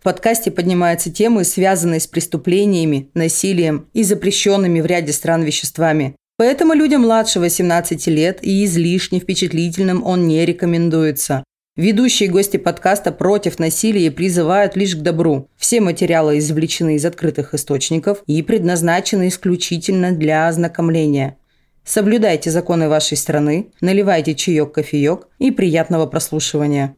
В подкасте поднимаются темы, связанные с преступлениями, насилием и запрещенными в ряде стран веществами. Поэтому людям младше 18 лет и излишне впечатлительным он не рекомендуется. Ведущие гости подкаста против насилия призывают лишь к добру. Все материалы извлечены из открытых источников и предназначены исключительно для ознакомления. Соблюдайте законы вашей страны, наливайте чаек-кофеек и приятного прослушивания.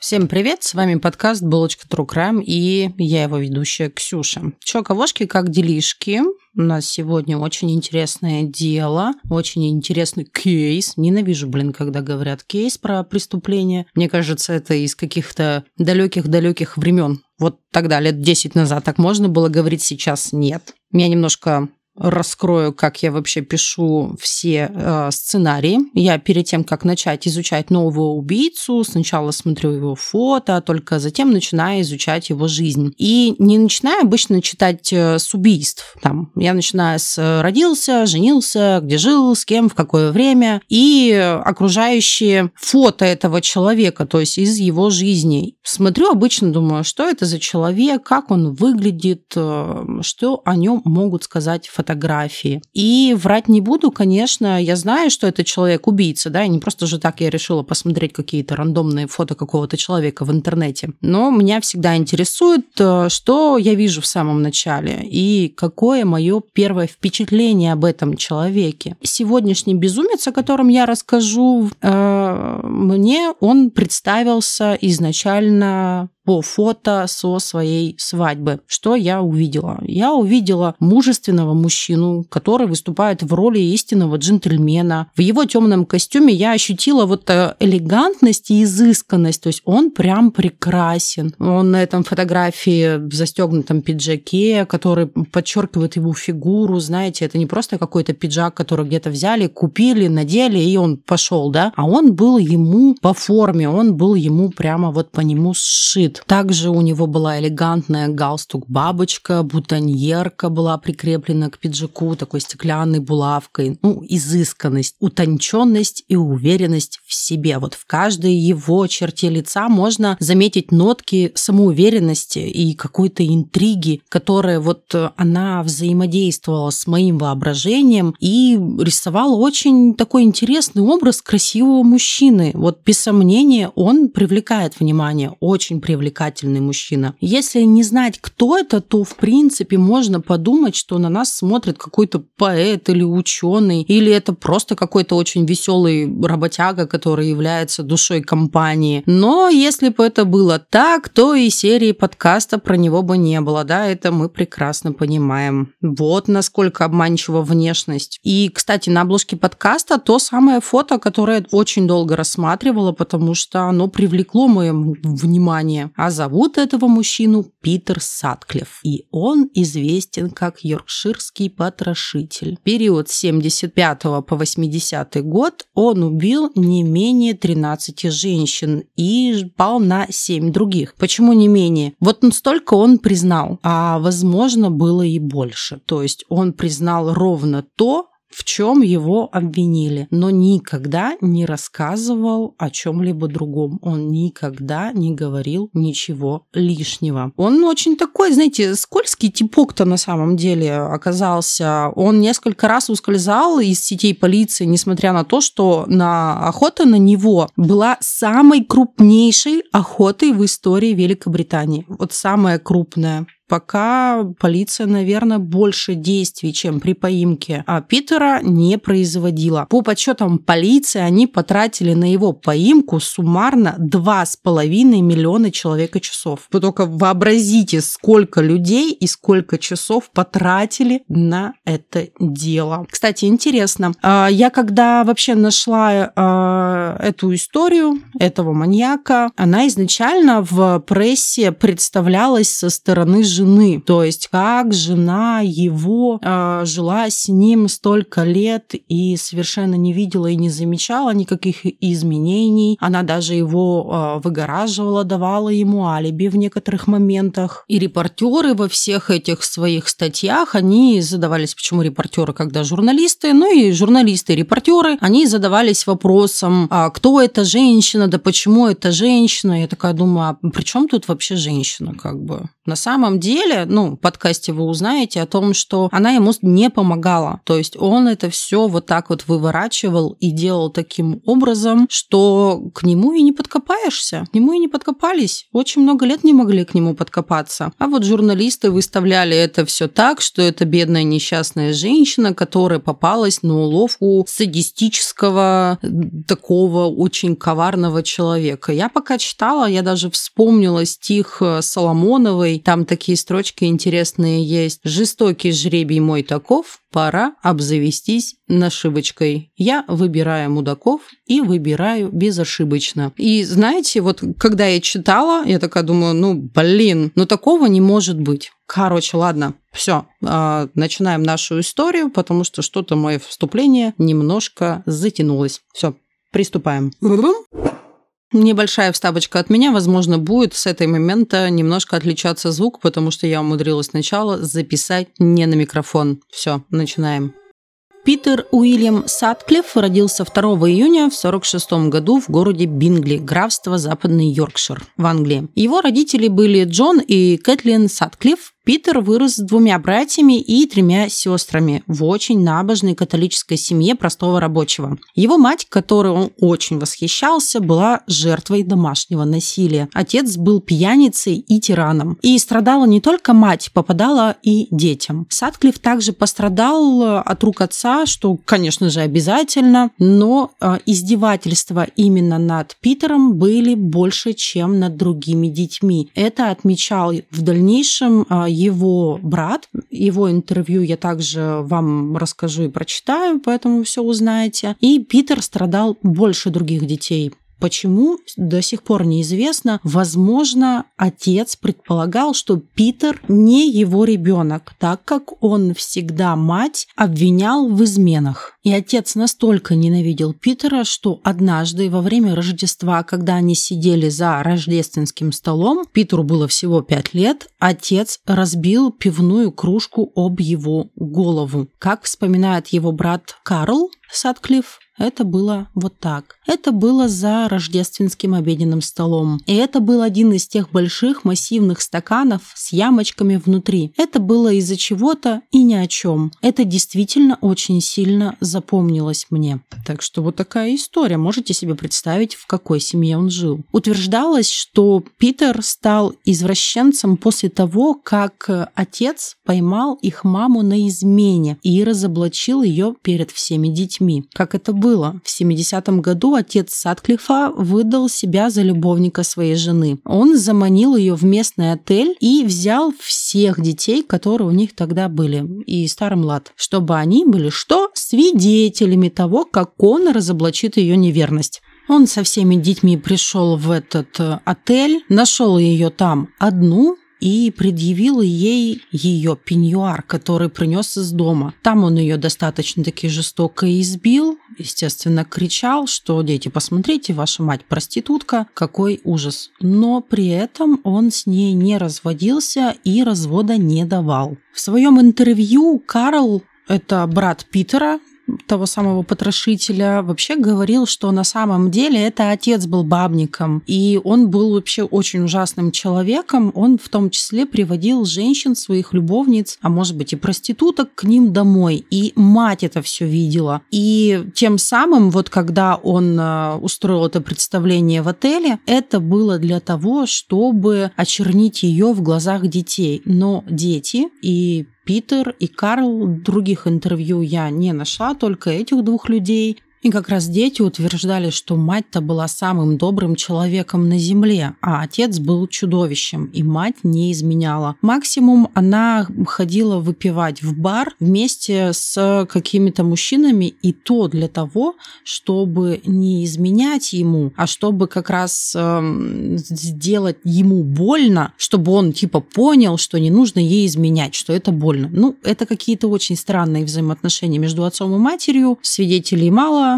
Всем привет, с вами подкаст «Булочка True Crime» и я его ведущая Ксюша. Чё, ковошки, как делишки? У нас сегодня очень интересное дело, очень интересный кейс. Ненавижу, блин, когда говорят кейс про преступление. Мне кажется, это из каких-то далеких-далеких времен. Вот тогда, лет 10 назад, так можно было говорить, сейчас нет. Меня немножко раскрою, как я вообще пишу все э, сценарии. Я перед тем, как начать изучать нового убийцу, сначала смотрю его фото, а только затем начинаю изучать его жизнь. И не начинаю обычно читать э, с убийств. Там, я начинаю с э, родился, женился, где жил, с кем, в какое время. И окружающие фото этого человека, то есть из его жизни. Смотрю обычно, думаю, что это за человек, как он выглядит, э, что о нем могут сказать фотографии фотографии. И врать не буду, конечно, я знаю, что это человек-убийца, да, и не просто же так я решила посмотреть какие-то рандомные фото какого-то человека в интернете. Но меня всегда интересует, э, что я вижу в самом начале и какое мое первое впечатление об этом человеке. Сегодняшний безумец, о котором я расскажу, э, мне он представился изначально по фото со своей свадьбы. Что я увидела? Я увидела мужественного мужчину, который выступает в роли истинного джентльмена. В его темном костюме я ощутила вот э, элегантность и изысканность. То есть он прям прекрасен. Он на этом фотографии в застегнутом пиджаке, который подчеркивает его фигуру. Знаете, это не просто какой-то пиджак, который где-то взяли, купили, надели, и он пошел, да? А он был ему по форме, он был ему прямо вот по нему сшит. Также у него была элегантная галстук-бабочка, бутоньерка была прикреплена к пиджаку такой стеклянной булавкой. Ну, изысканность, утонченность и уверенность в себе. Вот в каждой его черте лица можно заметить нотки самоуверенности и какой-то интриги, которая вот она взаимодействовала с моим воображением и рисовала очень такой интересный образ красивого мужчины. Вот без сомнения он привлекает внимание, очень привлекает привлекательный мужчина. Если не знать, кто это, то в принципе можно подумать, что на нас смотрит какой-то поэт или ученый, или это просто какой-то очень веселый работяга, который является душой компании. Но если бы это было так, то и серии подкаста про него бы не было, да, это мы прекрасно понимаем. Вот насколько обманчива внешность. И, кстати, на обложке подкаста то самое фото, которое очень долго рассматривала, потому что оно привлекло мое внимание. А зовут этого мужчину Питер Сатклифф. И он известен как йоркширский потрошитель. Период с 75 по 80 год он убил не менее 13 женщин и пал на 7 других. Почему не менее? Вот столько он признал, а возможно было и больше. То есть он признал ровно то, в чем его обвинили, но никогда не рассказывал о чем-либо другом. Он никогда не говорил ничего лишнего. Он очень такой, знаете, скользкий типок-то на самом деле оказался. Он несколько раз ускользал из сетей полиции, несмотря на то, что на охота на него была самой крупнейшей охотой в истории Великобритании. Вот самая крупная пока полиция, наверное, больше действий, чем при поимке а Питера не производила. По подсчетам полиции, они потратили на его поимку суммарно 2,5 миллиона человека часов. Вы только вообразите, сколько людей и сколько часов потратили на это дело. Кстати, интересно, а, я когда вообще нашла а, эту историю этого маньяка, она изначально в прессе представлялась со стороны жены. То есть как жена его э, жила с ним столько лет и совершенно не видела и не замечала никаких изменений. Она даже его э, выгораживала, давала ему алиби в некоторых моментах. И репортеры во всех этих своих статьях, они задавались, почему репортеры, когда журналисты, ну и журналисты репортеры, они задавались вопросом, а кто эта женщина, да почему эта женщина. Я такая думаю, а при чем тут вообще женщина, как бы? На самом деле, ну, в подкасте вы узнаете о том, что она ему не помогала. То есть он это все вот так вот выворачивал и делал таким образом, что к нему и не подкопаешься. К нему и не подкопались. Очень много лет не могли к нему подкопаться. А вот журналисты выставляли это все так, что это бедная несчастная женщина, которая попалась на уловку садистического такого очень коварного человека. Я пока читала, я даже вспомнила стих Соломоновой там такие строчки интересные есть. «Жестокий жребий мой таков, пора обзавестись нашивочкой. Я выбираю мудаков и выбираю безошибочно». И знаете, вот когда я читала, я такая думаю, ну, блин, ну такого не может быть. Короче, ладно, все, а, начинаем нашу историю, потому что что-то мое вступление немножко затянулось. Все, приступаем. Небольшая вставочка от меня, возможно, будет с этой момента немножко отличаться звук, потому что я умудрилась сначала записать не на микрофон. Все, начинаем. Питер Уильям Сатклифф родился 2 июня в 1946 году в городе Бингли, графство Западный Йоркшир в Англии. Его родители были Джон и Кэтлин Сатклифф, Питер вырос с двумя братьями и тремя сестрами в очень набожной католической семье простого рабочего. Его мать, которой он очень восхищался, была жертвой домашнего насилия. Отец был пьяницей и тираном. И страдала не только мать, попадала и детям. Садклифф также пострадал э, от рук отца, что, конечно же, обязательно, но э, издевательства именно над Питером были больше, чем над другими детьми. Это отмечал в дальнейшем э, его брат. Его интервью я также вам расскажу и прочитаю, поэтому все узнаете. И Питер страдал больше других детей. Почему, до сих пор неизвестно. Возможно, отец предполагал, что Питер не его ребенок, так как он всегда мать обвинял в изменах. И отец настолько ненавидел Питера, что однажды во время Рождества, когда они сидели за рождественским столом, Питеру было всего пять лет, отец разбил пивную кружку об его голову. Как вспоминает его брат Карл Садклифф, это было вот так. Это было за рождественским обеденным столом. И это был один из тех больших массивных стаканов с ямочками внутри. Это было из-за чего-то и ни о чем. Это действительно очень сильно запомнилось мне. Так что вот такая история. Можете себе представить, в какой семье он жил. Утверждалось, что Питер стал извращенцем после того, как отец поймал их маму на измене и разоблачил ее перед всеми детьми. Как это было было. В 70-м году отец Садклифа выдал себя за любовника своей жены. Он заманил ее в местный отель и взял всех детей, которые у них тогда были, и старый млад, чтобы они были что? Свидетелями того, как он разоблачит ее неверность. Он со всеми детьми пришел в этот э, отель, нашел ее там одну, и предъявил ей ее пеньюар, который принес из дома. Там он ее достаточно таки жестоко избил, естественно, кричал, что «Дети, посмотрите, ваша мать проститутка, какой ужас». Но при этом он с ней не разводился и развода не давал. В своем интервью Карл это брат Питера, того самого потрошителя, вообще говорил, что на самом деле это отец был бабником, и он был вообще очень ужасным человеком. Он в том числе приводил женщин, своих любовниц, а может быть и проституток к ним домой. И мать это все видела. И тем самым, вот когда он э, устроил это представление в отеле, это было для того, чтобы очернить ее в глазах детей. Но дети и Питер и Карл. Других интервью я не нашла, только этих двух людей. И как раз дети утверждали, что мать-то была самым добрым человеком на земле, а отец был чудовищем, и мать не изменяла. Максимум она ходила выпивать в бар вместе с какими-то мужчинами, и то для того, чтобы не изменять ему, а чтобы как раз э, сделать ему больно, чтобы он типа понял, что не нужно ей изменять, что это больно. Ну, это какие-то очень странные взаимоотношения между отцом и матерью, свидетелей мало,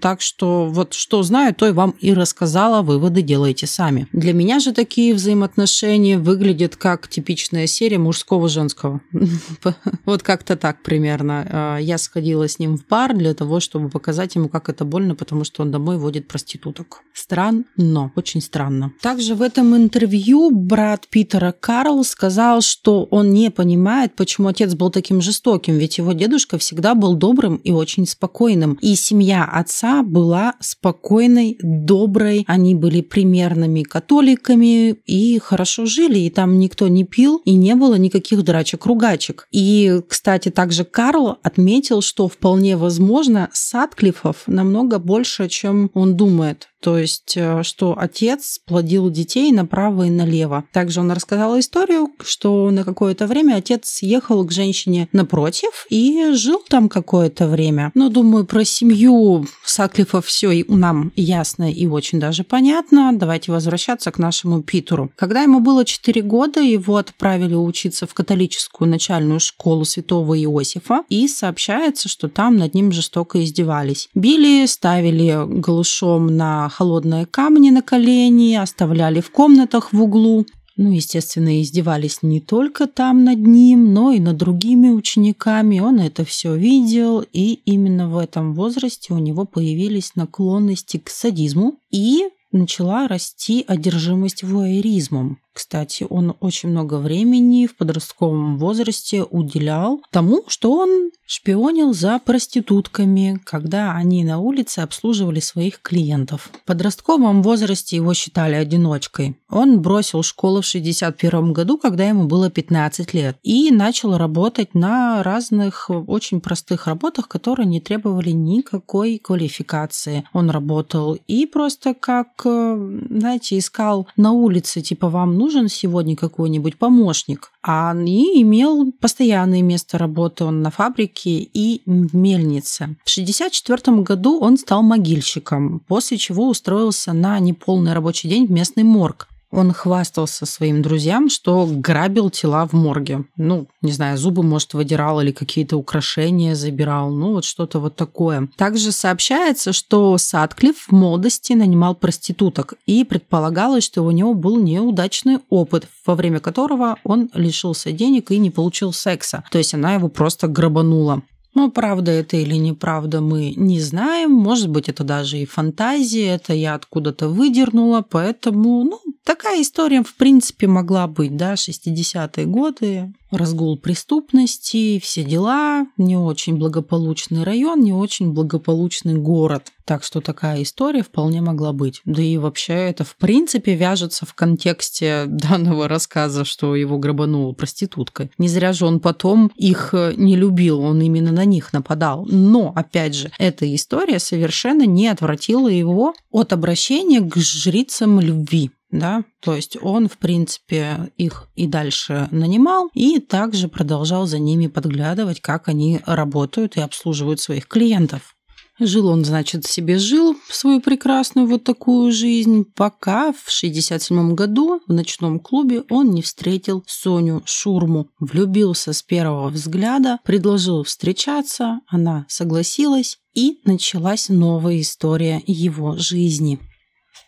так что вот что знаю, то и вам и рассказала, выводы делайте сами. Для меня же такие взаимоотношения выглядят как типичная серия мужского-женского. Вот как-то так примерно. А, я сходила с ним в бар для того, чтобы показать ему, как это больно, потому что он домой водит проституток. Странно, очень странно. Также в этом интервью брат Питера Карл сказал, что он не понимает, почему отец был таким жестоким, ведь его дедушка всегда был добрым и очень спокойным. И семья семья отца была спокойной, доброй, они были примерными католиками и хорошо жили, и там никто не пил, и не было никаких драчек-ругачек. И, кстати, также Карл отметил, что вполне возможно Садклифов намного больше, чем он думает. То есть, э, что отец плодил детей направо и налево. Также он рассказал историю, что на какое-то время отец съехал к женщине напротив и жил там какое-то время. Но, думаю, про семью Саклифа все нам ясно и очень даже понятно. Давайте возвращаться к нашему Питеру. Когда ему было 4 года, его отправили учиться в католическую начальную школу святого Иосифа, и сообщается, что там над ним жестоко издевались. Били, ставили голышом на холодные камни на колени, оставляли в комнатах в углу. Ну, естественно, издевались не только там над ним, но и над другими учениками. Он это все видел, и именно в этом возрасте у него появились наклонности к садизму и начала расти одержимость вуайеризмом. Кстати, он очень много времени в подростковом возрасте уделял тому, что он шпионил за проститутками, когда они на улице обслуживали своих клиентов. В подростковом возрасте его считали одиночкой. Он бросил школу в 61 году, когда ему было 15 лет, и начал работать на разных очень простых работах, которые не требовали никакой квалификации. Он работал и просто как, э, знаете, искал на улице, типа, вам нужен сегодня какой-нибудь помощник, а и имел постоянное место работы. Он на фабрике и в мельнице. В 1964 году он стал могильщиком, после чего устроился на неполный рабочий день в местный морг. Он хвастался своим друзьям, что грабил тела в морге. Ну, не знаю, зубы, может, выдирал или какие-то украшения забирал. Ну, вот что-то вот такое. Также сообщается, что Садклифф в молодости нанимал проституток. И предполагалось, что у него был неудачный опыт, во время которого он лишился денег и не получил секса. То есть она его просто грабанула. Но правда это или неправда мы не знаем. Может быть, это даже и фантазия, это я откуда-то выдернула. Поэтому, ну, такая история, в принципе, могла быть, да, 60-е годы разгул преступности, все дела, не очень благополучный район, не очень благополучный город. Так что такая история вполне могла быть. Да и вообще это в принципе вяжется в контексте данного рассказа, что его грабанула проститутка. Не зря же он потом их э, не любил, он именно на них нападал. Но, опять же, эта история совершенно не отвратила его от обращения к жрицам любви да, то есть он, в принципе, их и дальше нанимал, и также продолжал за ними подглядывать, как они работают и обслуживают своих клиентов. Жил он, значит, себе жил свою прекрасную вот такую жизнь, пока в 67 году в ночном клубе он не встретил Соню Шурму. Влюбился с первого взгляда, предложил встречаться, она согласилась, и началась новая история его жизни.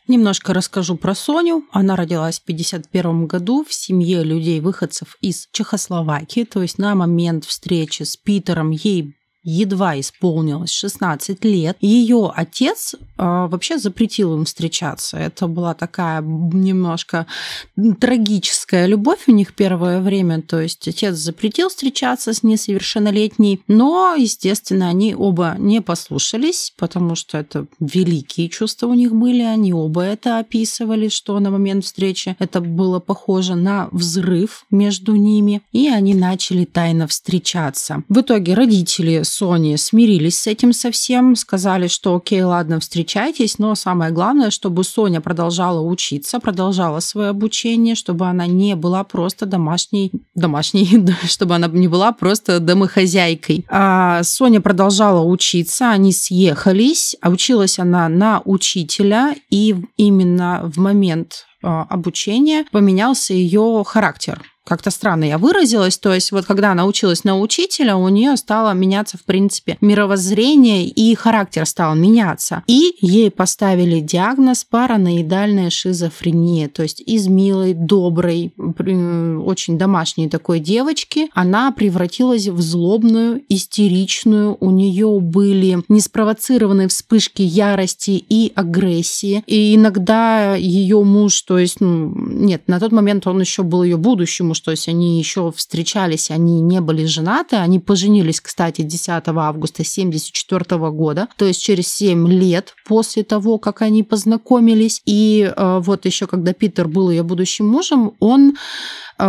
Немножко расскажу про Соню. Она родилась в 1951 году в семье людей-выходцев из Чехословакии. То есть на момент встречи с Питером ей едва исполнилось 16 лет. Ее отец э, вообще запретил им встречаться. Это была такая немножко трагическая любовь у них первое время. То есть отец запретил встречаться с несовершеннолетней, но, естественно, они оба не послушались, потому что это великие чувства у них были. Они оба это описывали, что на момент встречи это было похоже на взрыв между ними, и они начали тайно встречаться. В итоге родители Сони смирились с этим совсем, сказали, что окей, ладно, встречайтесь, но самое главное, чтобы Соня продолжала учиться, продолжала свое обучение, чтобы она не была просто домашней, домашней, чтобы она не была просто домохозяйкой. А Соня продолжала учиться, они съехались, а училась она на учителя, и именно в момент а, обучения поменялся ее характер как-то странно я выразилась. То есть вот когда она училась на учителя, у нее стало меняться, в принципе, мировоззрение и характер стал меняться. И ей поставили диагноз параноидальная шизофрения. То есть из милой, доброй, очень домашней такой девочки она превратилась в злобную, истеричную. У нее были неспровоцированные вспышки ярости и агрессии. И иногда ее муж, то есть, ну, нет, на тот момент он еще был ее будущим муж, то есть они еще встречались, они не были женаты, они поженились, кстати, 10 августа 1974 года, то есть через 7 лет после того, как они познакомились. И э, вот еще когда Питер был ее будущим мужем, он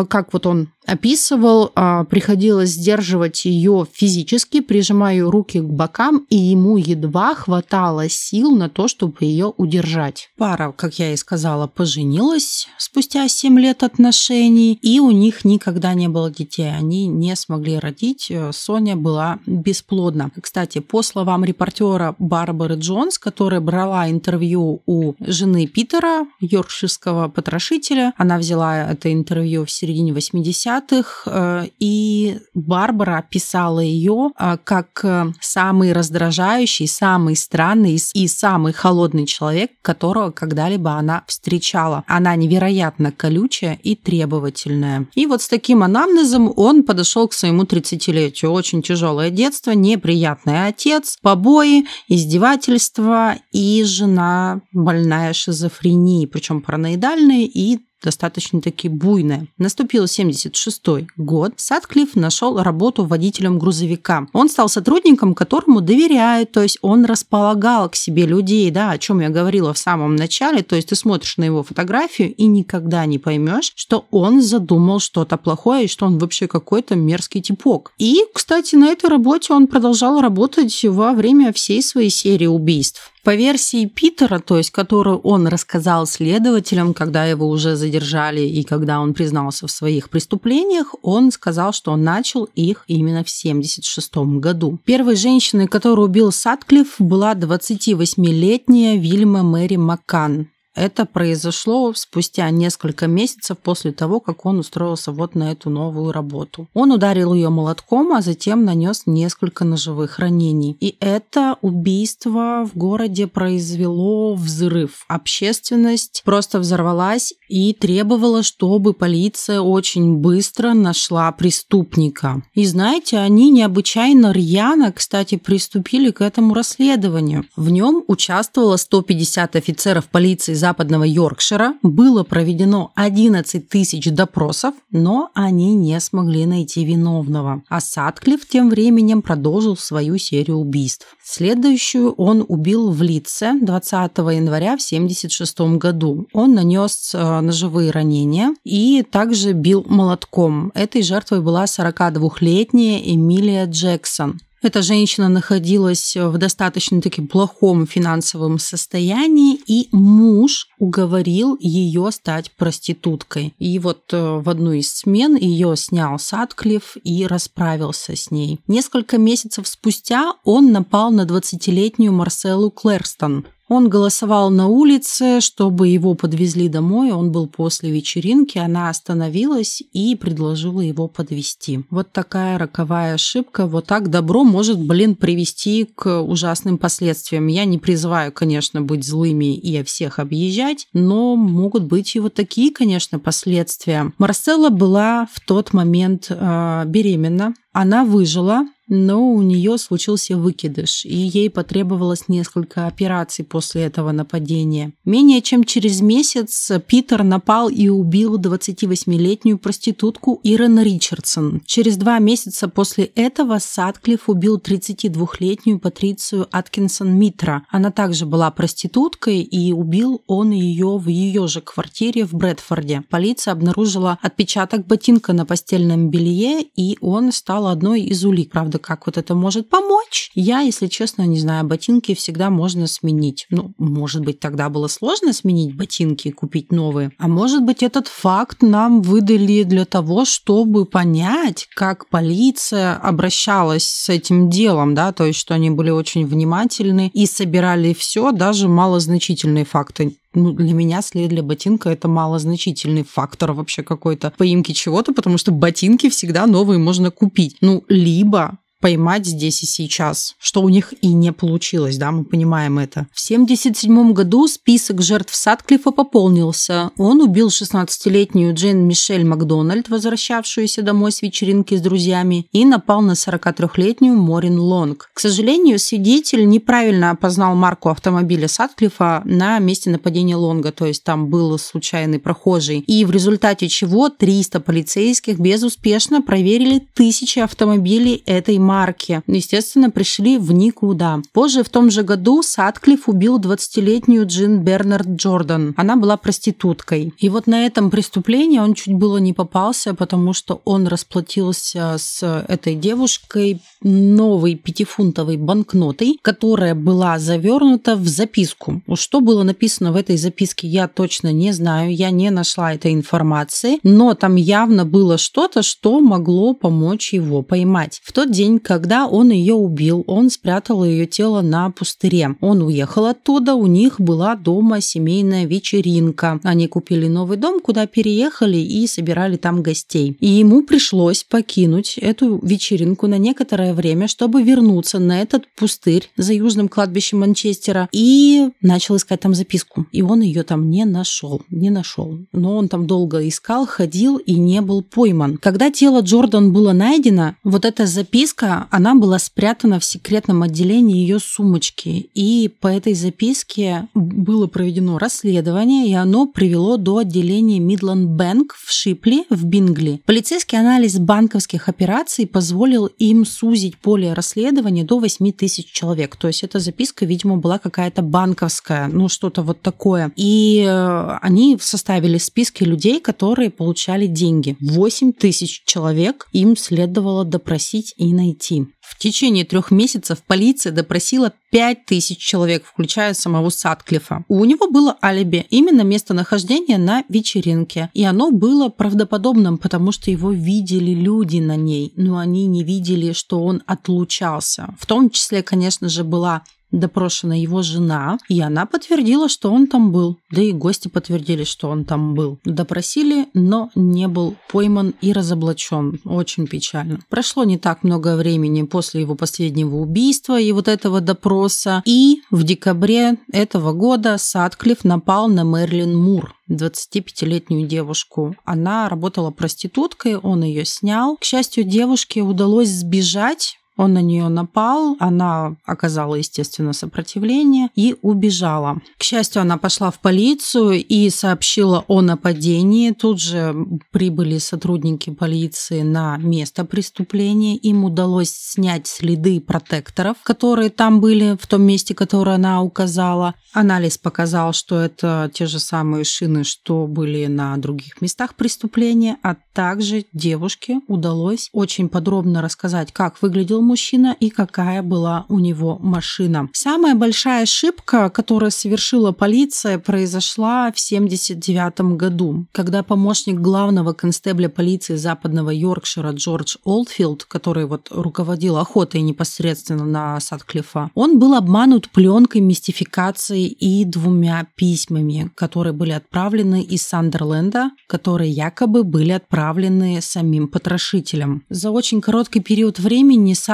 как вот он описывал, а, приходилось сдерживать ее физически, прижимая руки к бокам, и ему едва хватало сил на то, чтобы ее удержать. Пара, как я и сказала, поженилась спустя 7 лет отношений, и у них никогда не было детей. Они не смогли родить. Соня была бесплодна. Кстати, по словам репортера Барбары Джонс, которая брала интервью у жены Питера, йоркширского потрошителя, она взяла это интервью в середине 80 80-х, э, и Барбара описала ее э, как э, самый раздражающий, самый странный и самый холодный человек, которого когда-либо она встречала. Она невероятно колючая и требовательная. И вот с таким анамнезом он подошел к своему 30-летию. Очень тяжелое детство, неприятный отец, побои, издевательства и жена больная шизофренией, причем параноидальной и достаточно-таки буйная. Наступил 76 год. Садклифф нашел работу водителем грузовика. Он стал сотрудником, которому доверяют, то есть он располагал к себе людей, да, о чем я говорила в самом начале, то есть ты смотришь на его фотографию и никогда не поймешь, что он задумал что-то плохое и что он вообще какой-то мерзкий типок. И, кстати, на этой работе он продолжал работать во время всей своей серии убийств. По версии Питера, то есть которую он рассказал следователям, когда его уже задержали и когда он признался в своих преступлениях, он сказал, что он начал их именно в 1976 году. Первой женщиной, которую убил Садклифф, была 28-летняя Вильма Мэри Маккан. Это произошло спустя несколько месяцев после того, как он устроился вот на эту новую работу. Он ударил ее молотком, а затем нанес несколько ножевых ранений. И это убийство в городе произвело взрыв. Общественность просто взорвалась и требовала, чтобы полиция очень быстро нашла преступника. И знаете, они необычайно рьяно, кстати, приступили к этому расследованию. В нем участвовало 150 офицеров полиции западного Йоркшира было проведено 11 тысяч допросов, но они не смогли найти виновного. А Садклифф тем временем продолжил свою серию убийств. Следующую он убил в Лице 20 января в 1976 году. Он нанес э, ножевые ранения и также бил молотком. Этой жертвой была 42-летняя Эмилия Джексон. Эта женщина находилась в достаточно таки плохом финансовом состоянии, и муж уговорил ее стать проституткой. И вот э, в одну из смен ее снял Садклифф и расправился с ней. Несколько месяцев спустя он напал на 20-летнюю Марселу Клэрстон, он голосовал на улице, чтобы его подвезли домой. Он был после вечеринки. Она остановилась и предложила его подвести. Вот такая роковая ошибка. Вот так добро может, блин, привести к ужасным последствиям. Я не призываю, конечно, быть злыми и всех объезжать, но могут быть и вот такие, конечно, последствия. Марселла была в тот момент э, беременна. Она выжила, но у нее случился выкидыш, и ей потребовалось несколько операций после этого нападения. Менее чем через месяц Питер напал и убил 28-летнюю проститутку Ирен Ричардсон. Через два месяца после этого Садклифф убил 32-летнюю Патрицию Аткинсон Митра. Она также была проституткой, и убил он ее в ее же квартире в Брэдфорде. Полиция обнаружила отпечаток ботинка на постельном белье, и он стал одной из улик. Правда, как вот это может помочь. Я, если честно, не знаю, ботинки всегда можно сменить. Ну, может быть, тогда было сложно сменить ботинки и купить новые. А может быть, этот факт нам выдали для того, чтобы понять, как полиция обращалась с этим делом, да, то есть, что они были очень внимательны и собирали все, даже малозначительные факты ну, для меня след для ботинка это малозначительный фактор вообще какой-то поимки чего-то, потому что ботинки всегда новые можно купить. Ну, либо поймать здесь и сейчас, что у них и не получилось, да, мы понимаем это. В 1977 году список жертв Садклифа пополнился. Он убил 16-летнюю Джейн Мишель Макдональд, возвращавшуюся домой с вечеринки с друзьями, и напал на 43-летнюю Морин Лонг. К сожалению, свидетель неправильно опознал марку автомобиля Садклифа на месте нападения Лонга, то есть там был случайный прохожий, и в результате чего 300 полицейских безуспешно проверили тысячи автомобилей этой марки марки, естественно, пришли в никуда. Позже в том же году Садклифф убил 20-летнюю Джин Бернард Джордан. Она была проституткой. И вот на этом преступлении он чуть было не попался, потому что он расплатился с этой девушкой новой пятифунтовой банкнотой, которая была завернута в записку. Что было написано в этой записке, я точно не знаю, я не нашла этой информации, но там явно было что-то, что могло помочь его поймать. В тот день, когда он ее убил, он спрятал ее тело на пустыре. Он уехал оттуда, у них была дома семейная вечеринка. Они купили новый дом, куда переехали и собирали там гостей. И ему пришлось покинуть эту вечеринку на некоторое время, чтобы вернуться на этот пустырь за южным кладбищем Манчестера и начал искать там записку. И он ее там не нашел, не нашел. Но он там долго искал, ходил и не был пойман. Когда тело Джордан было найдено, вот эта записка она была спрятана в секретном отделении ее сумочки. И по этой записке было проведено расследование, и оно привело до отделения Midland Bank в Шипли в Бингли. Полицейский анализ банковских операций позволил им сузить поле расследования до 8 тысяч человек. То есть эта записка, видимо, была какая-то банковская, ну что-то вот такое. И э, они составили списки людей, которые получали деньги. 8 тысяч человек им следовало допросить и найти найти. В течение трех месяцев полиция допросила 5000 человек, включая самого Садклифа. У него было алиби, именно местонахождение на вечеринке. И оно было правдоподобным, потому что его видели люди на ней, но они не видели, что он отлучался. В том числе, конечно же, была допрошена его жена, и она подтвердила, что он там был. Да и гости подтвердили, что он там был. Допросили, но не был пойман и разоблачен. Очень печально. Прошло не так много времени после его последнего убийства и вот этого допроса. И в декабре этого года Садклифф напал на Мерлин Мур, 25-летнюю девушку. Она работала проституткой, он ее снял. К счастью, девушке удалось сбежать он на нее напал, она оказала, естественно, сопротивление и убежала. К счастью, она пошла в полицию и сообщила о нападении. Тут же прибыли сотрудники полиции на место преступления. Им удалось снять следы протекторов, которые там были в том месте, которое она указала. Анализ показал, что это те же самые шины, что были на других местах преступления, а также девушке удалось очень подробно рассказать, как выглядел мужчина и какая была у него машина. Самая большая ошибка, которую совершила полиция, произошла в 1979 году, когда помощник главного констебля полиции западного Йоркшира Джордж Олдфилд, который вот руководил охотой непосредственно на Садклифа, он был обманут пленкой мистификации и двумя письмами, которые были отправлены из Сандерленда, которые якобы были отправлены самим потрошителем. За очень короткий период времени Садклифф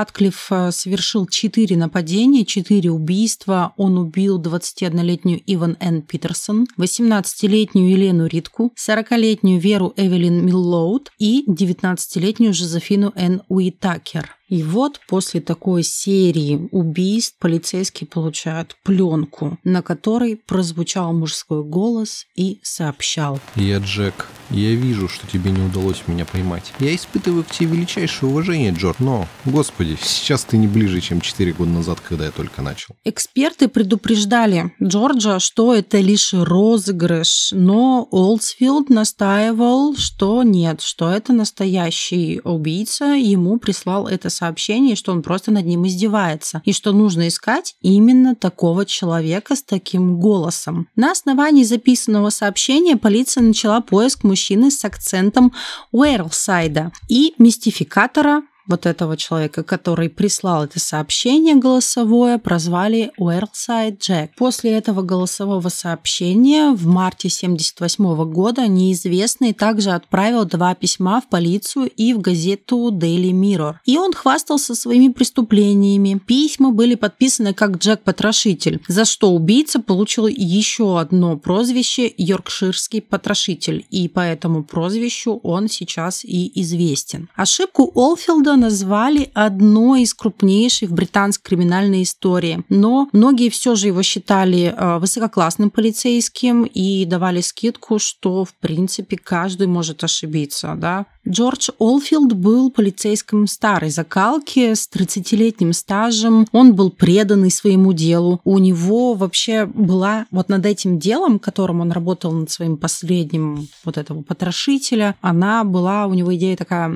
э, совершил четыре нападения, четыре убийства. Он убил 21-летнюю Иван Н. Питерсон, 18-летнюю Елену Ритку, 40-летнюю Веру Эвелин Миллоуд и 19-летнюю Жозефину Н. Уитакер. И вот после такой серии убийств полицейские получают пленку, на которой прозвучал мужской голос и сообщал. «Я Джек. Я вижу, что тебе не удалось меня поймать. Я испытываю к тебе величайшее уважение, Джорд, но, господи, сейчас ты не ближе, чем 4 года назад, когда я только начал». Эксперты предупреждали Джорджа, что это лишь розыгрыш, но Олдсфилд настаивал, что нет, что это настоящий убийца, ему прислал это сообщение, что он просто над ним издевается, и что нужно искать именно такого человека с таким голосом. На основании записанного сообщения полиция начала поиск мужчины с акцентом Уэрлсайда и мистификатора вот этого человека, который прислал это сообщение голосовое, прозвали Уэрлсайд Джек. После этого голосового сообщения в марте 1978 года неизвестный также отправил два письма в полицию и в газету Daily Mirror. И он хвастался своими преступлениями. Письма были подписаны как Джек Потрошитель, за что убийца получил еще одно прозвище Йоркширский Потрошитель. И по этому прозвищу он сейчас и известен. Ошибку Олфилда назвали одной из крупнейших в британской криминальной истории. Но многие все же его считали э, высококлассным полицейским и давали скидку, что в принципе каждый может ошибиться. Да? Джордж Олфилд был полицейским старой закалки с 30-летним стажем. Он был преданный своему делу. У него вообще была вот над этим делом, которым он работал над своим последним вот этого потрошителя, она была, у него идея такая,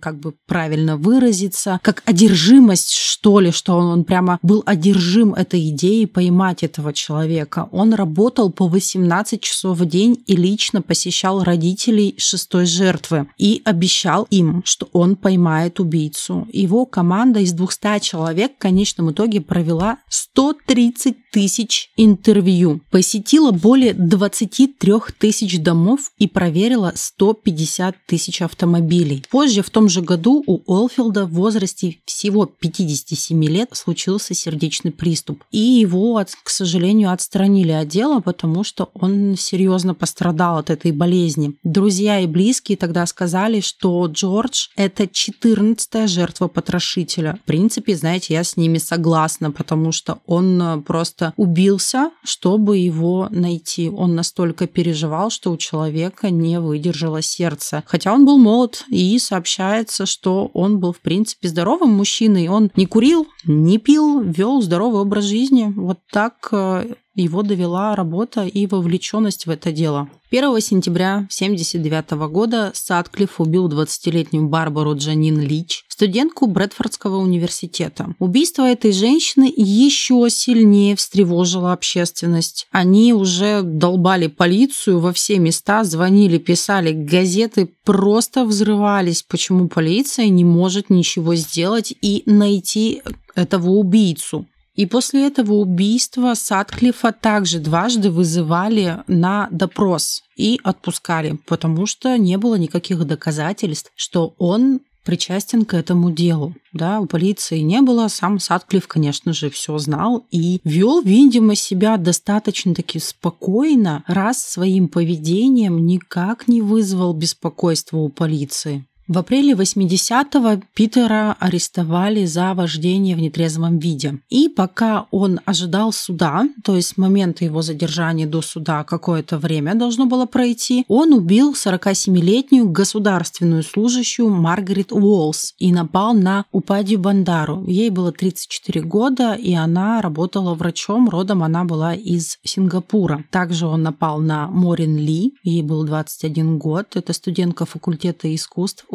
как бы правильно выразиться, как одержимость, что ли, что он, он прямо был одержим этой идеей поймать этого человека. Он работал по 18 часов в день и лично посещал родителей шестой жертвы жертвы и обещал им, что он поймает убийцу. Его команда из 200 человек в конечном итоге провела 130 тысяч интервью, посетила более 23 тысяч домов и проверила 150 тысяч автомобилей. Позже, в том же году, у Олфилда в возрасте всего 57 лет случился сердечный приступ. И его, к сожалению, отстранили от дела, потому что он серьезно пострадал от этой болезни. Друзья и близкие тогда сказали, что Джордж – это 14-я жертва потрошителя. В принципе, знаете, я с ними согласна, потому что он э, просто убился, чтобы его найти. Он настолько переживал, что у человека не выдержало сердце. Хотя он был молод, и сообщается, что он был, в принципе, здоровым мужчиной. Он не курил, не пил, вел здоровый образ жизни. Вот так э, его довела работа и вовлеченность в это дело. 1 сентября 1979 года Садклифф убил 20-летнюю Барбару Джанин Лич, студентку Брэдфордского университета. Убийство этой женщины еще сильнее встревожило общественность. Они уже долбали полицию во все места, звонили, писали, газеты просто взрывались, почему полиция не может ничего сделать и найти этого убийцу. И после этого убийства Садклифа также дважды вызывали на допрос и отпускали, потому что не было никаких доказательств, что он причастен к этому делу. Да, у полиции не было, сам Садклифф, конечно же, все знал и вел, видимо, себя достаточно таки спокойно, раз своим поведением никак не вызвал беспокойства у полиции. В апреле 80-го Питера арестовали за вождение в нетрезвом виде. И пока он ожидал суда, то есть с момента его задержания до суда какое-то время должно было пройти, он убил 47-летнюю государственную служащую Маргарет Уолс и напал на Упадью Бандару. Ей было 34 года, и она работала врачом, родом она была из Сингапура. Также он напал на Морин Ли, ей был 21 год, это студентка факультета искусств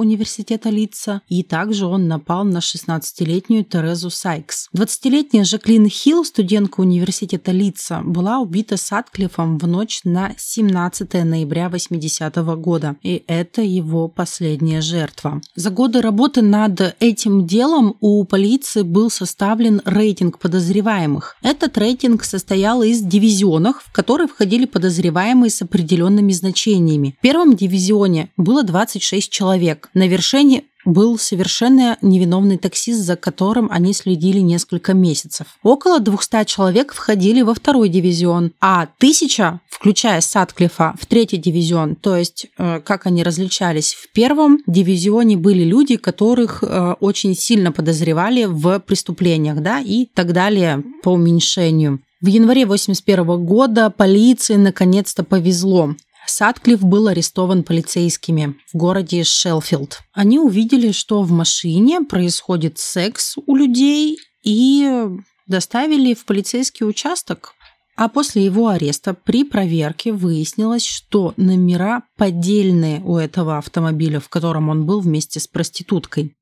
Литца, и также он напал на 16-летнюю Терезу Сайкс. 20-летняя Жаклин Хилл, студентка университета Литца, была убита Садклифом в ночь на 17 ноября 80 -го года, и это его последняя жертва. За годы работы над этим делом у полиции был составлен рейтинг подозреваемых. Этот рейтинг состоял из дивизионов, в которые входили подозреваемые с определенными значениями. В первом дивизионе было 26 человек, на вершине был совершенно невиновный таксист, за которым они следили несколько месяцев. Около 200 человек входили во второй дивизион, а тысяча, включая Садклифа, в третий дивизион. То есть, э, как они различались? В первом дивизионе были люди, которых э, очень сильно подозревали в преступлениях, да, и так далее по уменьшению. В январе 1981 года полиции наконец-то повезло. Садклифф был арестован полицейскими в городе Шелфилд. Они увидели, что в машине происходит секс у людей и доставили в полицейский участок. А после его ареста при проверке выяснилось, что номера поддельные у этого автомобиля, в котором он был вместе с проституткой.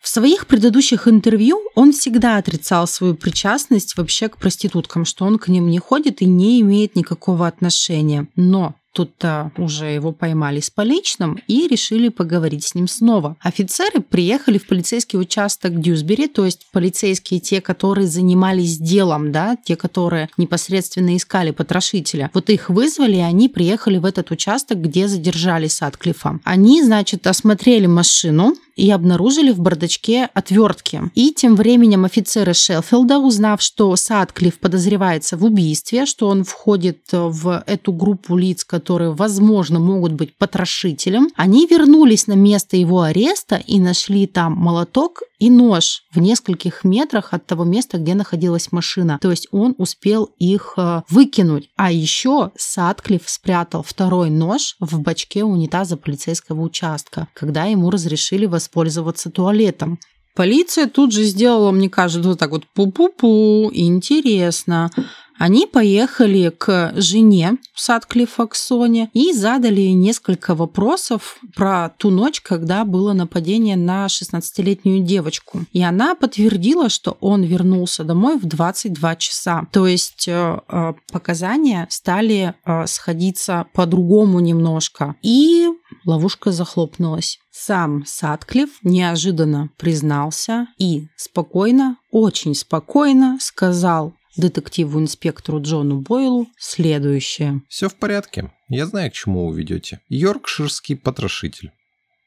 В своих предыдущих интервью он всегда отрицал свою причастность вообще к проституткам, что он к ним не ходит и не имеет никакого отношения. Но Тут-то уже его поймали с поличным и решили поговорить с ним снова. Офицеры приехали в полицейский участок Дьюсбери, то есть полицейские те, которые занимались делом, да, те, которые непосредственно искали потрошителя. Вот их вызвали, и они приехали в этот участок, где задержали Садклифа. Они, значит, осмотрели машину, и обнаружили в бардачке отвертки. И тем временем офицеры Шелфилда, узнав, что Садклифф подозревается в убийстве, что он входит в эту группу лиц, которые, возможно, могут быть потрошителем, они вернулись на место его ареста и нашли там молоток и нож в нескольких метрах от того места, где находилась машина. То есть он успел их э, выкинуть. А еще Садклифф спрятал второй нож в бачке унитаза полицейского участка, когда ему разрешили воспользоваться туалетом. Полиция тут же сделала, мне кажется, вот так вот пу-пу-пу, интересно. Они поехали к жене Садклифа, к Соне, и задали несколько вопросов про ту ночь, когда было нападение на 16-летнюю девочку. И она подтвердила, что он вернулся домой в 22 часа. То есть э, э, показания стали э, сходиться по-другому немножко. И ловушка захлопнулась. Сам Садклифф неожиданно признался и спокойно, очень спокойно сказал детективу-инспектору Джону Бойлу следующее. Все в порядке. Я знаю, к чему вы ведете. Йоркширский потрошитель.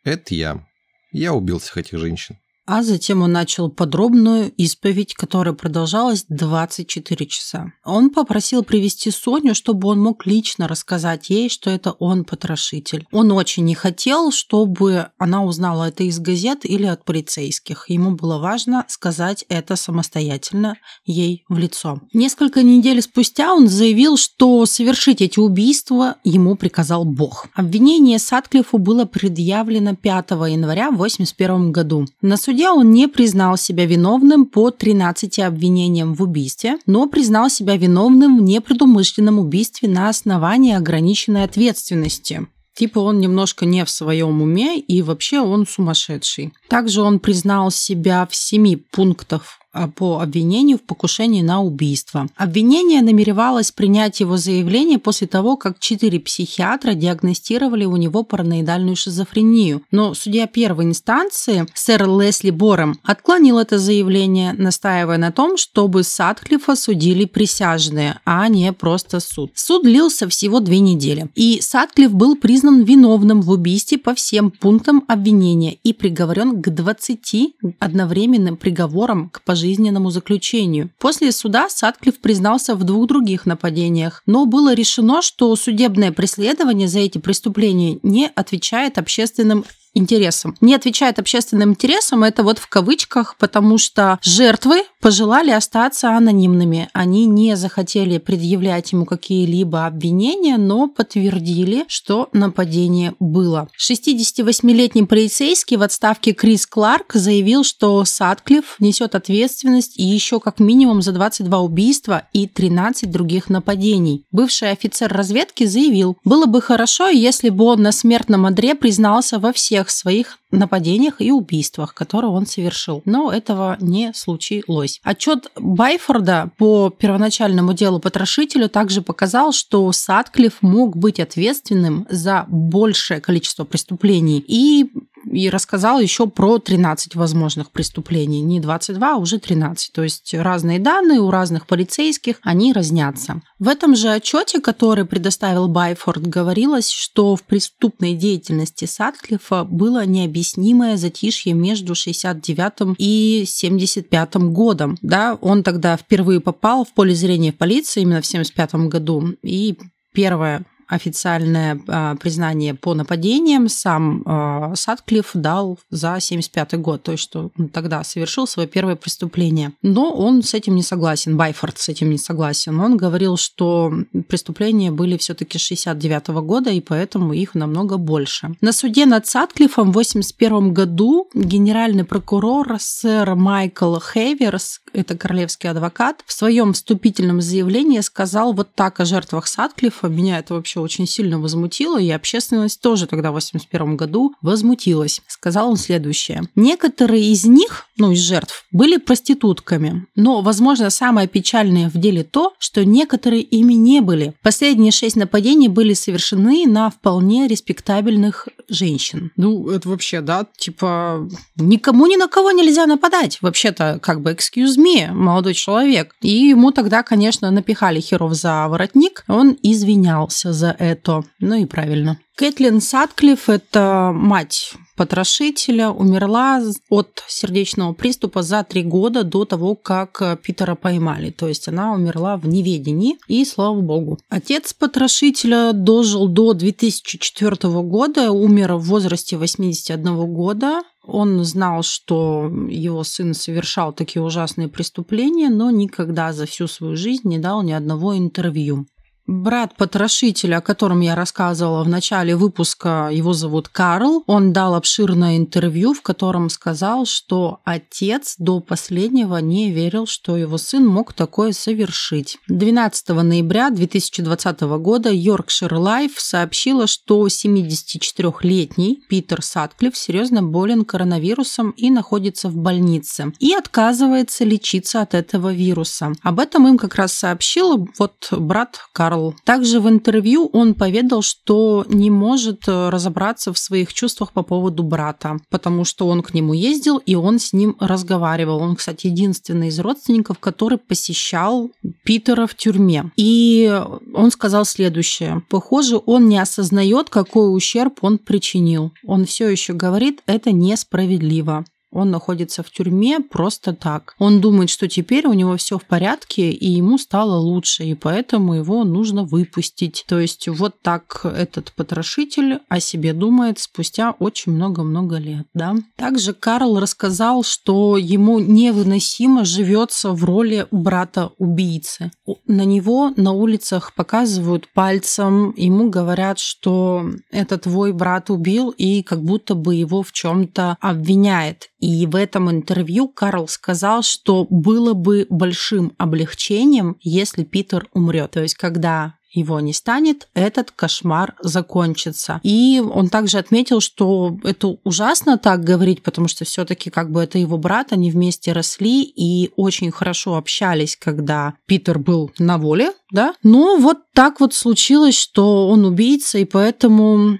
Это я. Я убил всех этих женщин. А затем он начал подробную исповедь, которая продолжалась 24 часа. Он попросил привести Соню, чтобы он мог лично рассказать ей, что это он потрошитель. Он очень не хотел, чтобы она узнала это из газет или от полицейских. Ему было важно сказать это самостоятельно ей в лицо. Несколько недель спустя он заявил, что совершить эти убийства ему приказал Бог. Обвинение Садклифу было предъявлено 5 января 1981 году. На суде суде он не признал себя виновным по 13 обвинениям в убийстве, но признал себя виновным в непредумышленном убийстве на основании ограниченной ответственности. Типа он немножко не в своем уме и вообще он сумасшедший. Также он признал себя в семи пунктах по обвинению в покушении на убийство. Обвинение намеревалось принять его заявление после того, как четыре психиатра диагностировали у него параноидальную шизофрению. Но судья первой инстанции, сэр Лесли Бором, отклонил это заявление, настаивая на том, чтобы Садклифа судили присяжные, а не просто суд. Суд длился всего две недели. И Садклифф был признан виновным в убийстве по всем пунктам обвинения и приговорен к 20 одновременным приговорам к пожизненному пожизненному заключению. После суда Садклифф признался в двух других нападениях, но было решено, что судебное преследование за эти преступления не отвечает общественным интересам. Не отвечает общественным интересам, это вот в кавычках, потому что жертвы пожелали остаться анонимными. Они не захотели предъявлять ему какие-либо обвинения, но подтвердили, что нападение было. 68-летний полицейский в отставке Крис Кларк заявил, что Садклифф несет ответственность еще как минимум за 22 убийства и 13 других нападений. Бывший офицер разведки заявил, было бы хорошо, если бы он на смертном одре признался во всех всех своих нападениях и убийствах, которые он совершил. Но этого не случилось. Отчет Байфорда по первоначальному делу потрошителю также показал, что Садклифф мог быть ответственным за большее количество преступлений и и рассказал еще про 13 возможных преступлений. Не 22, а уже 13. То есть разные данные у разных полицейских, они разнятся. В этом же отчете, который предоставил Байфорд, говорилось, что в преступной деятельности Садклифа было необъяснимое затишье между 69 и 75 годом. Да, он тогда впервые попал в поле зрения полиции именно в 75 году. И первое официальное а, признание по нападениям сам а, Садклифф дал за 75 год, то есть что он тогда совершил свое первое преступление. Но он с этим не согласен, Байфорд с этим не согласен. Он говорил, что преступления были все-таки 69 -го года, и поэтому их намного больше. На суде над Садклиффом в 81 году генеральный прокурор сэр Майкл Хейверс, это королевский адвокат, в своем вступительном заявлении сказал вот так о жертвах Садклиффа. Меня это вообще вообще очень сильно возмутило, и общественность тоже тогда в 81 году возмутилась. Сказал он следующее. Некоторые из них, ну, из жертв, были проститутками, но, возможно, самое печальное в деле то, что некоторые ими не были. Последние шесть нападений были совершены на вполне респектабельных женщин. Ну, это вообще, да, типа, никому ни на кого нельзя нападать. Вообще-то, как бы, excuse me, молодой человек. И ему тогда, конечно, напихали херов за воротник. Он извинялся за это. Ну и правильно. Кэтлин Садклифф – это мать потрошителя, умерла от сердечного приступа за три года до того, как Питера поймали. То есть она умерла в неведении, и слава богу. Отец потрошителя дожил до 2004 года, умер в возрасте 81 года. Он знал, что его сын совершал такие ужасные преступления, но никогда за всю свою жизнь не дал ни одного интервью. Брат потрошителя, о котором я рассказывала в начале выпуска, его зовут Карл. Он дал обширное интервью, в котором сказал, что отец до последнего не верил, что его сын мог такое совершить. 12 ноября 2020 года Yorkshire Life сообщила, что 74-летний Питер Сатклифф серьезно болен коронавирусом и находится в больнице и отказывается лечиться от этого вируса. Об этом им как раз сообщил вот брат Карл Карл. Также в интервью он поведал, что не может э, разобраться в своих чувствах по поводу брата, потому что он к нему ездил и он с ним разговаривал. Он, кстати, единственный из родственников, который посещал Питера в тюрьме. И он сказал следующее. Похоже, он не осознает, какой ущерб он причинил. Он все еще говорит, это несправедливо. Он находится в тюрьме просто так. Он думает, что теперь у него все в порядке, и ему стало лучше, и поэтому его нужно выпустить. То есть вот так этот потрошитель о себе думает спустя очень много-много лет. Да? Также Карл рассказал, что ему невыносимо живется в роли брата-убийцы. На него на улицах показывают пальцем, ему говорят, что это твой брат убил, и как будто бы его в чем-то обвиняет. И в этом интервью Карл сказал, что было бы большим облегчением, если Питер умрет. То есть, когда его не станет, этот кошмар закончится. И он также отметил, что это ужасно так говорить, потому что все-таки как бы это его брат, они вместе росли и очень хорошо общались, когда Питер был на воле, да. Но вот так вот случилось, что он убийца, и поэтому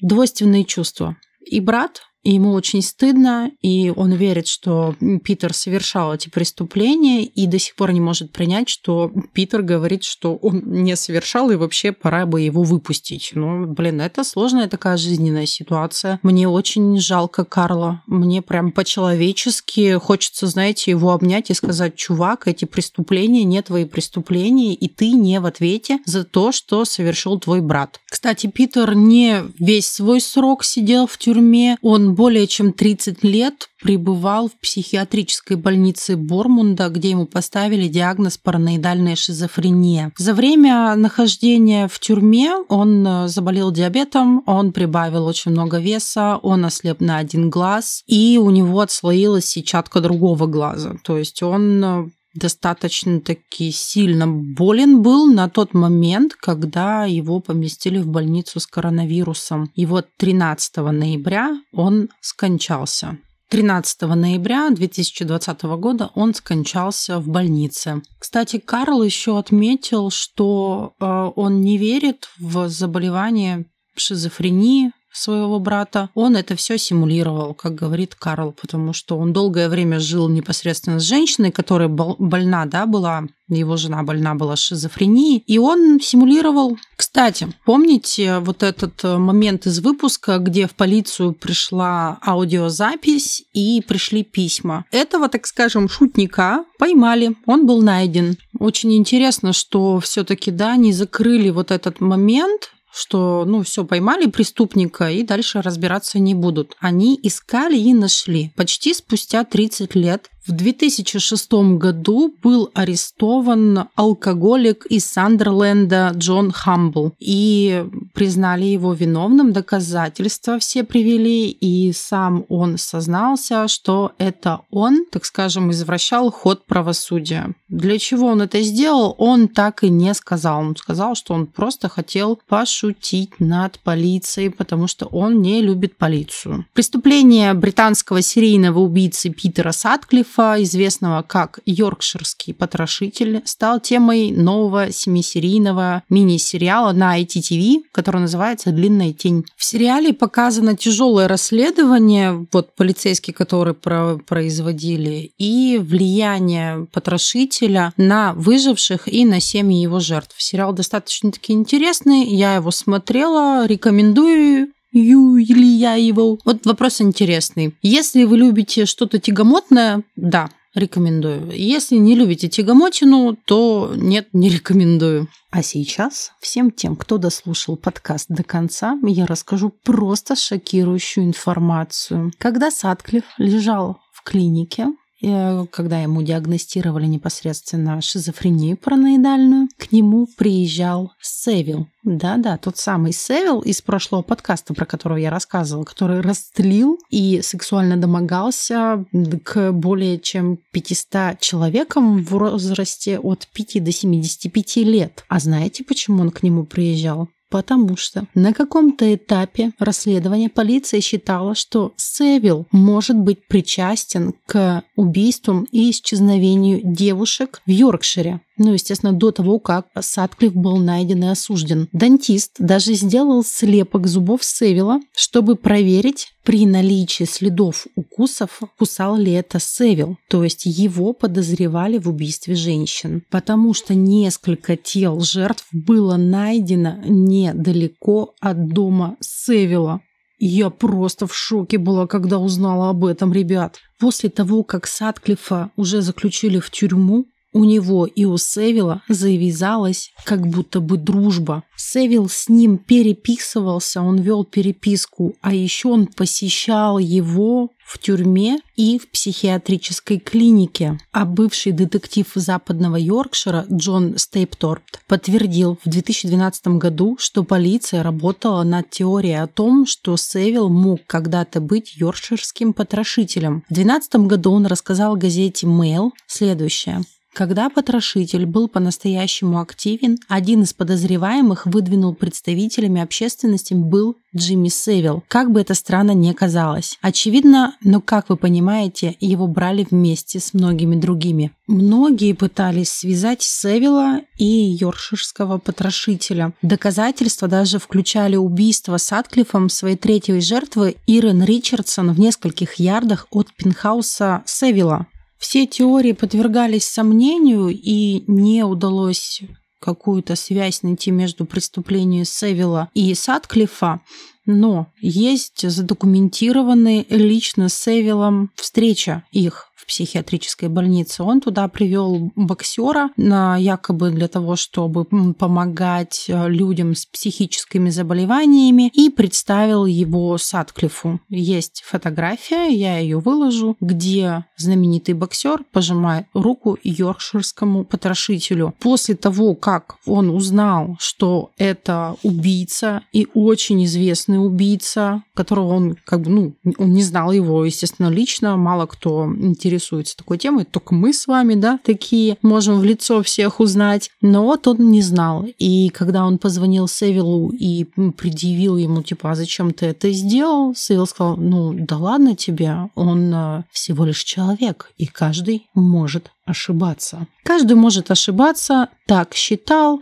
двойственные чувства. И брат и ему очень стыдно, и он верит, что Питер совершал эти преступления, и до сих пор не может принять, что Питер говорит, что он не совершал, и вообще пора бы его выпустить. Ну, блин, это сложная такая жизненная ситуация. Мне очень жалко Карла. Мне прям по-человечески хочется, знаете, его обнять и сказать, чувак, эти преступления не твои преступления, и ты не в ответе за то, что совершил твой брат. Кстати, Питер не весь свой срок сидел в тюрьме, он более чем 30 лет пребывал в психиатрической больнице Бормунда, где ему поставили диагноз параноидальная шизофрения. За время нахождения в тюрьме он э, заболел диабетом, он прибавил очень много веса, он ослеп на один глаз, и у него отслоилась сетчатка другого глаза. То есть он э, достаточно таки сильно болен был на тот момент, когда его поместили в больницу с коронавирусом. И вот 13 ноября он скончался. 13 ноября 2020 года он скончался в больнице. Кстати, Карл еще отметил, что э, он не верит в заболевание шизофрении, своего брата, он это все симулировал, как говорит Карл, потому что он долгое время жил непосредственно с женщиной, которая больна, да, была, его жена больна была шизофренией, и он симулировал. Кстати, помните вот этот э, момент из выпуска, где в полицию пришла аудиозапись и пришли письма? Этого, так скажем, шутника поймали, он был найден. Очень интересно, что все-таки, да, не закрыли вот этот момент, что, ну, все, поймали преступника и дальше разбираться не будут. Они искали и нашли. Почти спустя 30 лет В 2006 году был арестован алкоголик из Сандерленда Джон Хамбл. И признали его виновным, доказательства все привели, и сам он сознался, что это он, так скажем, извращал ход правосудия. Для чего он это сделал, он так и не сказал. Он сказал, что он просто хотел пошутить над полицией, потому что он не любит полицию. Преступление британского серийного убийцы Питера Сатклиффа Ульфа, известного как «Йоркширский потрошитель», стал темой нового семисерийного мини-сериала на ITTV, который называется «Длинная тень». В сериале показано тяжелое расследование, вот полицейские, которые про производили, и влияние потрошителя на выживших и на семьи его жертв. Сериал достаточно-таки интересный, я его смотрела, рекомендую Юлияеву. Вот вопрос интересный. Если вы любите что-то тягомотное, да, рекомендую. Если не любите тягомотину, то нет, не рекомендую. А сейчас всем тем, кто дослушал подкаст до конца, я расскажу просто шокирующую информацию. Когда Садклифф лежал в клинике, когда ему диагностировали непосредственно шизофрению параноидальную, к нему приезжал Севил. Да-да, тот самый Севил из прошлого подкаста, про которого я рассказывала, который растлил и сексуально домогался к более чем 500 человекам в возрасте от 5 до 75 лет. А знаете, почему он к нему приезжал? Потому что на каком-то этапе расследования полиция считала, что Севил может быть причастен к убийствам и исчезновению девушек в Йоркшире. Ну, естественно, до того, как Садклифф был найден и осужден. Дантист даже сделал слепок зубов Севила, чтобы проверить, при наличии следов укусов, кусал ли это Севил. То есть его подозревали в убийстве женщин. Потому что несколько тел жертв было найдено недалеко от дома Севила. Я просто в шоке была, когда узнала об этом, ребят. После того, как Садклифа уже заключили в тюрьму, у него и у Севила завязалась как будто бы дружба. Севил с ним переписывался, он вел переписку, а еще он посещал его в тюрьме и в психиатрической клинике. А бывший детектив западного Йоркшира Джон Стейпторп подтвердил в 2012 году, что полиция работала над теорией о том, что Севил мог когда-то быть йоркширским потрошителем. В 2012 году он рассказал газете Mail следующее. Когда потрошитель был по-настоящему активен, один из подозреваемых выдвинул представителями общественности был Джимми Севил, как бы это странно ни казалось. Очевидно, но, как вы понимаете, его брали вместе с многими другими. Многие пытались связать Севила и йоркширского потрошителя. Доказательства даже включали убийство Садклифом своей третьей жертвы Ирен Ричардсон в нескольких ярдах от пентхауса Севила. Все теории подвергались сомнению, и не удалось какую-то связь найти между преступлением Севила и Садклифа, но есть задокументированные лично с Севилом встреча их психиатрической больнице. Он туда привел боксера на якобы для того, чтобы помогать э, людям с психическими заболеваниями и представил его Садклифу. Есть фотография, я ее выложу, где знаменитый боксер пожимает руку йоркширскому потрошителю. После того, как он узнал, что это убийца и очень известный убийца, которого он как бы, ну, он не знал его, естественно, лично, мало кто интересуется интересуется такой темой, только мы с вами, да, такие можем в лицо всех узнать. Но вот он не знал. И когда он позвонил Севилу и предъявил ему, типа, а зачем ты это сделал? Севил сказал, ну, да ладно тебе, он э, всего лишь человек, и каждый может ошибаться. Каждый может ошибаться, так считал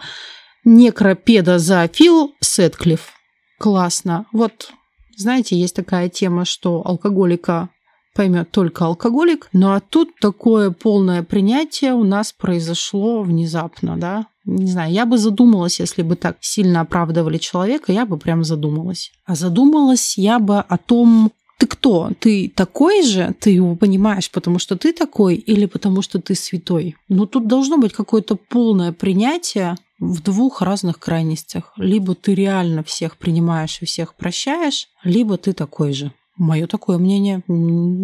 некропедозоофил Сетклифф. Классно. Вот, знаете, есть такая тема, что алкоголика поймет только алкоголик. Ну а тут такое полное принятие у нас произошло внезапно, да. Не знаю, я бы задумалась, если бы так сильно оправдывали человека, я бы прям задумалась. А задумалась я бы о том, ты кто? Ты такой же? Ты его понимаешь, потому что ты такой или потому что ты святой? Ну, тут должно быть какое-то полное принятие в двух разных крайностях. Либо ты реально всех принимаешь и всех прощаешь, либо ты такой же. Мое такое мнение.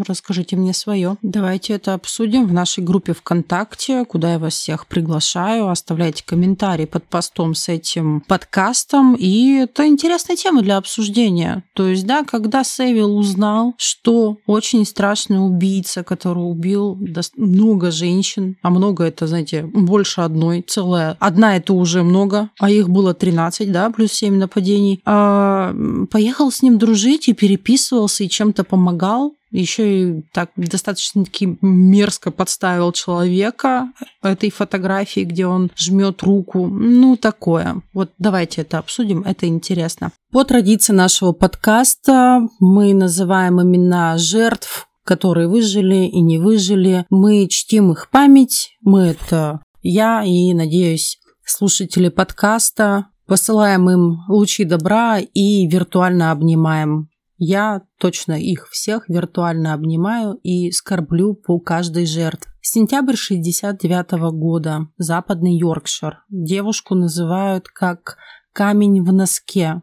Расскажите мне свое. Давайте это обсудим в нашей группе ВКонтакте, куда я вас всех приглашаю. Оставляйте комментарии под постом с этим подкастом. И это интересная тема для обсуждения. То есть, да, когда Севил узнал, что очень страшный убийца, который убил много женщин, а много это, знаете, больше одной, целая. Одна это уже много, а их было 13, да, плюс 7 нападений. А, поехал с ним дружить и переписывался и чем-то помогал, еще и так достаточно таки мерзко подставил человека этой фотографии, где он жмет руку. Ну, такое. Вот давайте это обсудим, это интересно. По традиции нашего подкаста мы называем имена жертв, которые выжили и не выжили. Мы чтим их память. Мы это я и, надеюсь, слушатели подкаста. Посылаем им лучи добра и виртуально обнимаем я точно их всех виртуально обнимаю и скорблю по каждой жертве. Сентябрь 69 -го года. Западный Йоркшир. Девушку называют как «камень в носке»,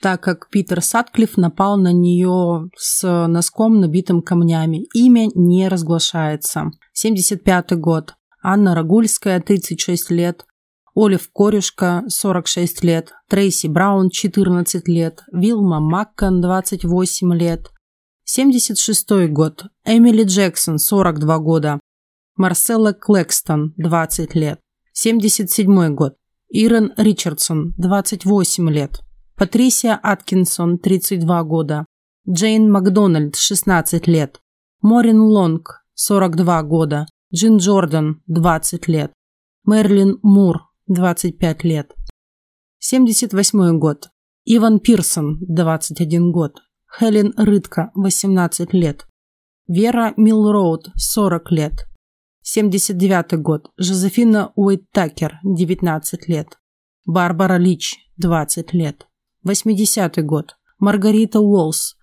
так как Питер Сатклифф напал на нее с носком, набитым камнями. Имя не разглашается. 75 год. Анна Рагульская, 36 лет. Олив Корюшка, 46 лет, Трейси Браун, 14 лет, Вилма Маккан, 28 лет. 76 год. Эмили Джексон, 42 года. Марселла Клэкстон, 20 лет. 77 год. Ирен Ричардсон, 28 лет. Патрисия Аткинсон, 32 года. Джейн Макдональд, 16 лет. Морин Лонг, 42 года. Джин Джордан, 20 лет. Мерлин Мур, 25 лет. 78 год. Иван Пирсон, 21 год. Хелен Рытка, 18 лет. Вера Милроуд, 40 лет. 79 год. Жозефина Уэйттакер, 19 лет. Барбара Лич, 20 лет. 80 год. Маргарита Уолс,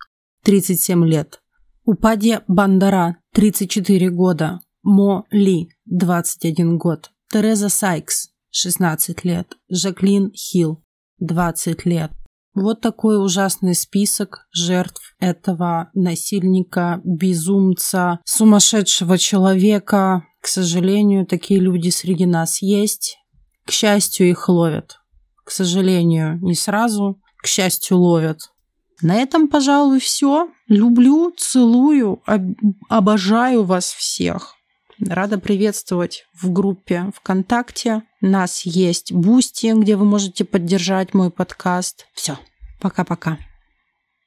37 лет. Упадья Бандара, 34 года. Мо Ли, 21 год. Тереза Сайкс, 16 лет, Жаклин Хилл, 20 лет. Вот такой ужасный список жертв этого насильника, безумца, сумасшедшего человека. К сожалению, такие люди среди нас есть. К счастью, их ловят. К сожалению, не сразу, к счастью, ловят. На этом, пожалуй, все. Люблю, целую, об- обожаю вас всех. Рада приветствовать в группе ВКонтакте. У нас есть Boosty, где вы можете поддержать мой подкаст. Все, пока-пока.